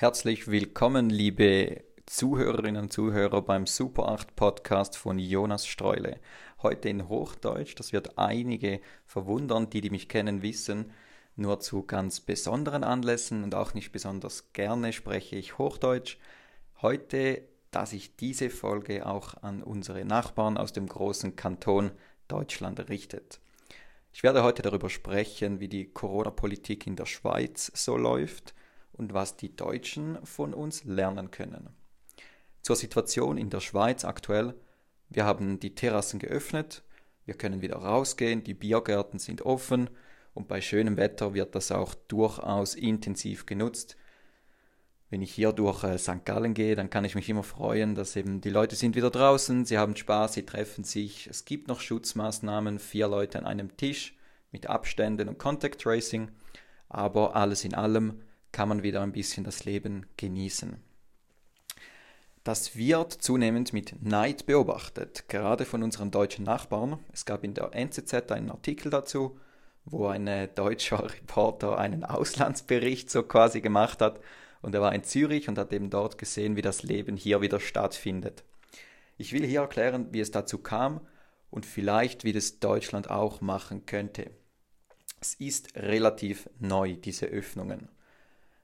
Herzlich willkommen, liebe Zuhörerinnen und Zuhörer beim Super 8 Podcast von Jonas Streule. Heute in Hochdeutsch, das wird einige verwundern, die, die mich kennen, wissen. Nur zu ganz besonderen Anlässen und auch nicht besonders gerne spreche ich Hochdeutsch. Heute, dass sich diese Folge auch an unsere Nachbarn aus dem großen Kanton Deutschland richtet. Ich werde heute darüber sprechen, wie die Corona-Politik in der Schweiz so läuft und was die Deutschen von uns lernen können. Zur Situation in der Schweiz aktuell. Wir haben die Terrassen geöffnet, wir können wieder rausgehen, die Biergärten sind offen und bei schönem Wetter wird das auch durchaus intensiv genutzt. Wenn ich hier durch äh, St. Gallen gehe, dann kann ich mich immer freuen, dass eben die Leute sind wieder draußen, sie haben Spaß, sie treffen sich. Es gibt noch Schutzmaßnahmen, vier Leute an einem Tisch mit Abständen und Contact Tracing, aber alles in allem kann man wieder ein bisschen das Leben genießen. Das wird zunehmend mit Neid beobachtet, gerade von unseren deutschen Nachbarn. Es gab in der NZZ einen Artikel dazu, wo ein äh, deutscher Reporter einen Auslandsbericht so quasi gemacht hat und er war in Zürich und hat eben dort gesehen, wie das Leben hier wieder stattfindet. Ich will hier erklären, wie es dazu kam und vielleicht, wie das Deutschland auch machen könnte. Es ist relativ neu, diese Öffnungen.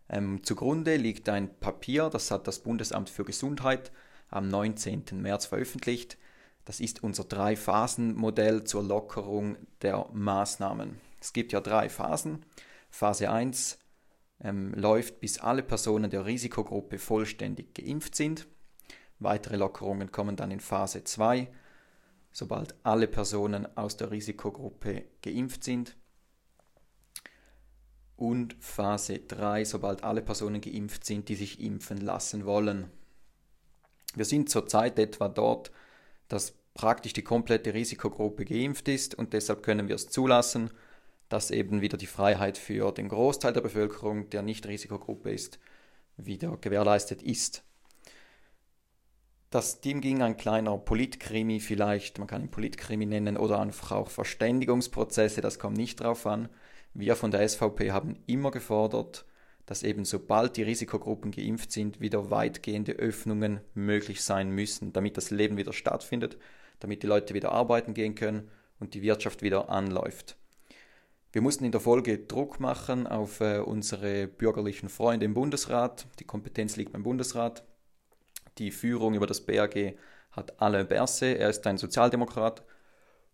Ähm, zugrunde liegt ein Papier, das hat das Bundesamt für Gesundheit am 19. März veröffentlicht. Das ist unser Drei-Phasen-Modell zur Lockerung der Maßnahmen. Es gibt ja drei Phasen. Phase 1 ähm, läuft, bis alle Personen der Risikogruppe vollständig geimpft sind. Weitere Lockerungen kommen dann in Phase 2, sobald alle Personen aus der Risikogruppe geimpft sind und Phase 3, sobald alle Personen geimpft sind, die sich impfen lassen wollen. Wir sind zurzeit etwa dort, dass praktisch die komplette Risikogruppe geimpft ist und deshalb können wir es zulassen, dass eben wieder die Freiheit für den Großteil der Bevölkerung, der nicht Risikogruppe ist, wieder gewährleistet ist. Das Team ging ein kleiner Politkrimi vielleicht, man kann ihn Politkrimi nennen, oder einfach auch Verständigungsprozesse, das kommt nicht drauf an. Wir von der SVP haben immer gefordert, dass eben sobald die Risikogruppen geimpft sind, wieder weitgehende Öffnungen möglich sein müssen, damit das Leben wieder stattfindet, damit die Leute wieder arbeiten gehen können und die Wirtschaft wieder anläuft. Wir mussten in der Folge Druck machen auf äh, unsere bürgerlichen Freunde im Bundesrat. Die Kompetenz liegt beim Bundesrat. Die Führung über das BAG hat Alain Berset, er ist ein Sozialdemokrat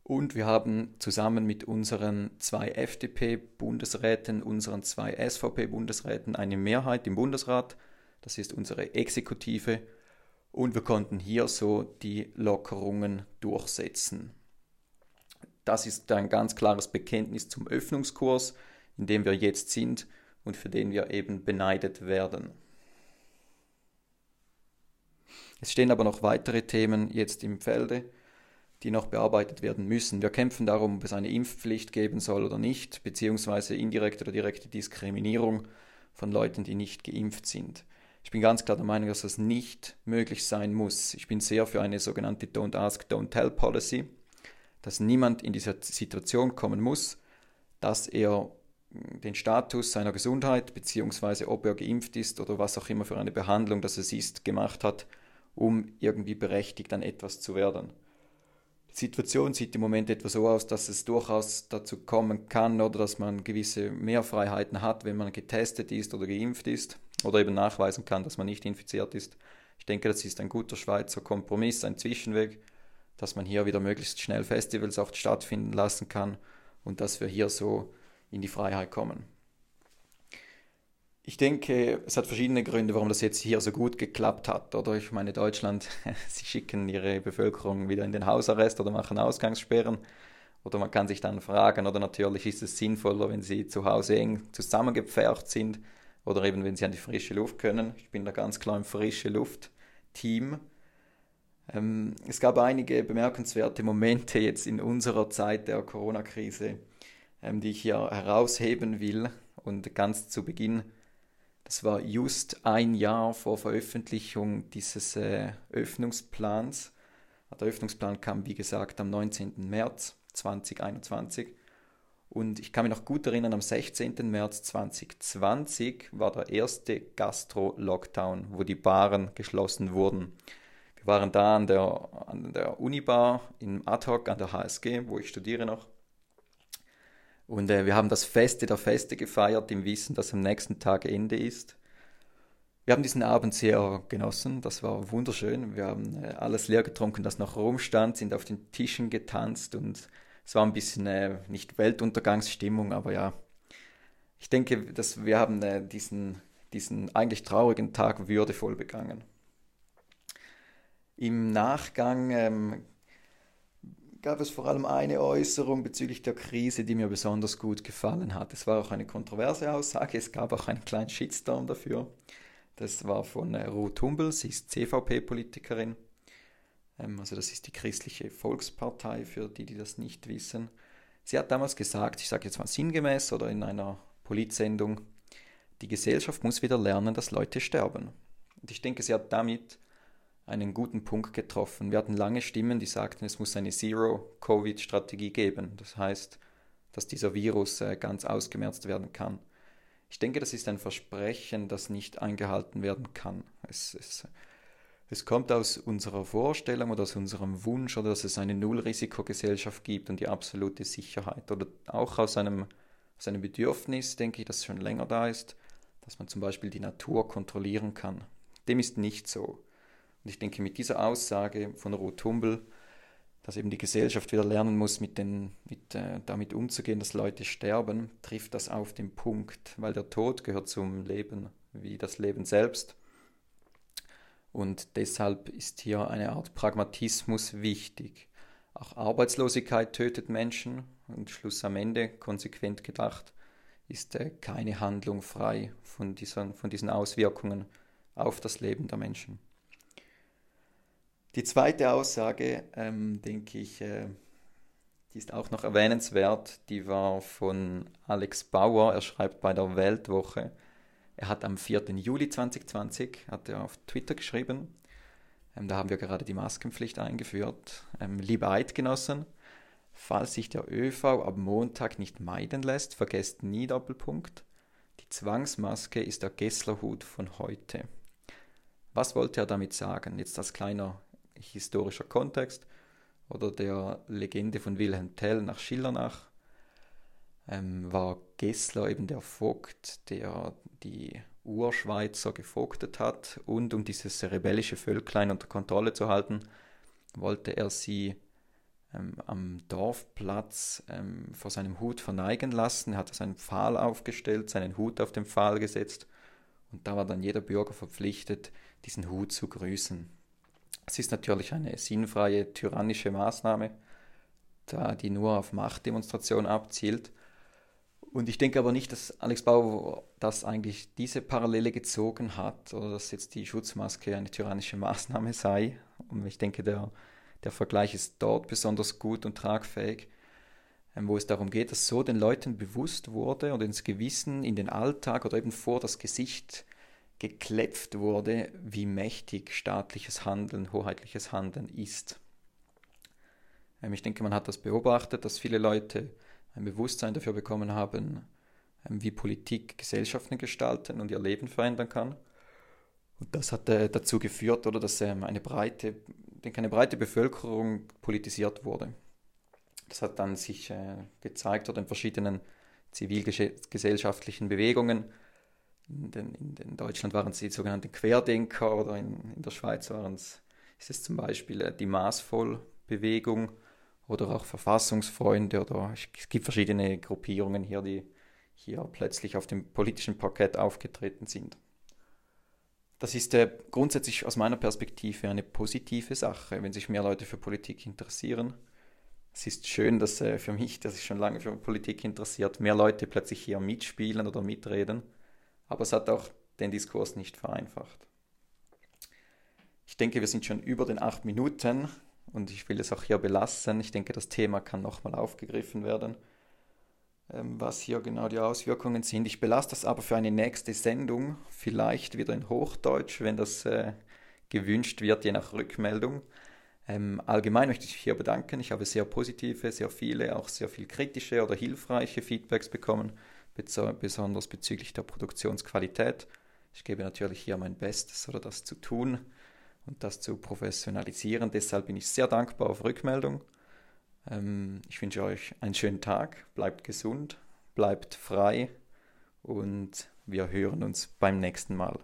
und wir haben zusammen mit unseren zwei FDP-Bundesräten, unseren zwei SVP-Bundesräten eine Mehrheit im Bundesrat. Das ist unsere Exekutive. Und wir konnten hier so die Lockerungen durchsetzen. Das ist ein ganz klares Bekenntnis zum Öffnungskurs, in dem wir jetzt sind und für den wir eben beneidet werden. Es stehen aber noch weitere Themen jetzt im Felde die noch bearbeitet werden müssen. Wir kämpfen darum, ob es eine Impfpflicht geben soll oder nicht, beziehungsweise indirekte oder direkte Diskriminierung von Leuten, die nicht geimpft sind. Ich bin ganz klar der Meinung, dass das nicht möglich sein muss. Ich bin sehr für eine sogenannte Don't Ask, Don't Tell Policy, dass niemand in diese Situation kommen muss, dass er den Status seiner Gesundheit, beziehungsweise ob er geimpft ist oder was auch immer für eine Behandlung das es ist, gemacht hat, um irgendwie berechtigt an etwas zu werden. Die Situation sieht im Moment etwa so aus, dass es durchaus dazu kommen kann oder dass man gewisse Mehrfreiheiten hat, wenn man getestet ist oder geimpft ist oder eben nachweisen kann, dass man nicht infiziert ist. Ich denke, das ist ein guter Schweizer Kompromiss, ein Zwischenweg, dass man hier wieder möglichst schnell Festivals auch stattfinden lassen kann und dass wir hier so in die Freiheit kommen. Ich denke, es hat verschiedene Gründe, warum das jetzt hier so gut geklappt hat. Oder ich meine, Deutschland, sie schicken ihre Bevölkerung wieder in den Hausarrest oder machen Ausgangssperren. Oder man kann sich dann fragen, oder natürlich ist es sinnvoller, wenn sie zu Hause eng zusammengepfercht sind oder eben wenn sie an die frische Luft können. Ich bin da ganz klar im frische Luft-Team. Ähm, es gab einige bemerkenswerte Momente jetzt in unserer Zeit der Corona-Krise, ähm, die ich hier herausheben will. Und ganz zu Beginn das war just ein Jahr vor Veröffentlichung dieses äh, Öffnungsplans. Der Öffnungsplan kam, wie gesagt, am 19. März 2021. Und ich kann mich noch gut erinnern, am 16. März 2020 war der erste Gastro-Lockdown, wo die Baren geschlossen wurden. Wir waren da an der, an der Unibar in Ad-Hoc an der HSG, wo ich studiere noch. Und äh, wir haben das Feste der Feste gefeiert, im Wissen, dass am nächsten Tag Ende ist. Wir haben diesen Abend sehr genossen, das war wunderschön. Wir haben äh, alles leer getrunken, das noch rumstand, sind auf den Tischen getanzt und es war ein bisschen äh, nicht Weltuntergangsstimmung, aber ja, ich denke, dass wir haben äh, diesen, diesen eigentlich traurigen Tag würdevoll begangen. Im Nachgang ähm, gab es vor allem eine Äußerung bezüglich der Krise, die mir besonders gut gefallen hat. Es war auch eine kontroverse Aussage, es gab auch einen kleinen Shitstorm dafür. Das war von äh, Ruth Humbel, sie ist CVP-Politikerin. Ähm, also das ist die christliche Volkspartei, für die, die das nicht wissen. Sie hat damals gesagt, ich sage jetzt mal sinngemäß oder in einer Politsendung, die Gesellschaft muss wieder lernen, dass Leute sterben. Und ich denke, sie hat damit einen guten Punkt getroffen. Wir hatten lange Stimmen, die sagten, es muss eine Zero-Covid-Strategie geben. Das heißt, dass dieser Virus äh, ganz ausgemerzt werden kann. Ich denke, das ist ein Versprechen, das nicht eingehalten werden kann. Es, es es kommt aus unserer Vorstellung oder aus unserem Wunsch oder dass es eine Nullrisikogesellschaft gibt und die absolute Sicherheit oder auch aus einem, aus einem Bedürfnis, denke ich, das schon länger da ist, dass man zum Beispiel die Natur kontrollieren kann. Dem ist nicht so. Und ich denke, mit dieser Aussage von Ruth Humbel, dass eben die Gesellschaft wieder lernen muss, mit den, mit, äh, damit umzugehen, dass Leute sterben, trifft das auf den Punkt, weil der Tod gehört zum Leben wie das Leben selbst. Und deshalb ist hier eine Art Pragmatismus wichtig. Auch Arbeitslosigkeit tötet Menschen und Schluss am Ende, konsequent gedacht, ist äh, keine Handlung frei von diesen, von diesen Auswirkungen auf das Leben der Menschen. Die zweite Aussage, ähm, denke ich, äh, die ist auch noch erwähnenswert, die war von Alex Bauer. Er schreibt bei der Weltwoche, er hat am 4. Juli 2020 hat er auf Twitter geschrieben, ähm, da haben wir gerade die Maskenpflicht eingeführt. Ähm, liebe Eidgenossen, falls sich der ÖV am Montag nicht meiden lässt, vergesst nie Doppelpunkt. Die Zwangsmaske ist der Gesslerhut von heute. Was wollte er damit sagen? Jetzt als kleiner historischer Kontext oder der Legende von Wilhelm Tell nach Schiller nach ähm, war Gessler eben der Vogt, der die Urschweizer gevogtet hat und um dieses rebellische Völklein unter Kontrolle zu halten, wollte er sie ähm, am Dorfplatz ähm, vor seinem Hut verneigen lassen. Er hat seinen Pfahl aufgestellt, seinen Hut auf den Pfahl gesetzt und da war dann jeder Bürger verpflichtet, diesen Hut zu grüßen. Es ist natürlich eine sinnfreie, tyrannische Maßnahme, da die nur auf Machtdemonstration abzielt und ich denke aber nicht, dass Alex Bauer das eigentlich diese Parallele gezogen hat oder dass jetzt die Schutzmaske eine tyrannische Maßnahme sei. Und ich denke, der, der Vergleich ist dort besonders gut und tragfähig, ähm, wo es darum geht, dass so den Leuten bewusst wurde und ins Gewissen, in den Alltag oder eben vor das Gesicht geklepft wurde, wie mächtig staatliches Handeln, hoheitliches Handeln ist. Ähm, ich denke, man hat das beobachtet, dass viele Leute ein Bewusstsein dafür bekommen haben, ähm, wie Politik Gesellschaften gestalten und ihr Leben verändern kann. Und das hat äh, dazu geführt, oder, dass ähm, eine breite, denke, eine breite Bevölkerung politisiert wurde. Das hat dann sich äh, gezeigt oder in verschiedenen zivilgesellschaftlichen Bewegungen. In, den, in, in, Deutschland waren es die sogenannten Querdenker oder in, in der Schweiz waren es, ist es zum Beispiel äh, die Maßvollbewegung oder auch Verfassungsfreunde oder es gibt verschiedene Gruppierungen hier, die hier plötzlich auf dem politischen Parkett aufgetreten sind. Das ist äh, grundsätzlich aus meiner Perspektive eine positive Sache, wenn sich mehr Leute für Politik interessieren. Es ist schön, dass äh, für mich, der sich schon lange für Politik interessiert, mehr Leute plötzlich hier mitspielen oder mitreden. Aber es hat auch den Diskurs nicht vereinfacht. Ich denke, wir sind schon über den acht Minuten und ich will es auch hier belassen. Ich denke, das Thema kann nochmal aufgegriffen werden, ähm, was hier genau die Auswirkungen sind. Ich belasse das aber für eine nächste Sendung, vielleicht wieder in Hochdeutsch, wenn das äh, gewünscht wird, je nach Rückmeldung. Ähm, allgemein möchte ich mich hier bedanken. Ich habe sehr positive, sehr viele, auch sehr viel kritische oder hilfreiche Feedbacks bekommen, besonders bezüglich der Produktionsqualität. Ich gebe natürlich hier mein Bestes, oder das zu tun und das zu professionalisieren. Deshalb bin ich sehr dankbar auf Rückmeldung. Ähm, ich wünsche euch einen schönen Tag, bleibt gesund, bleibt frei und wir hören uns beim nächsten Mal.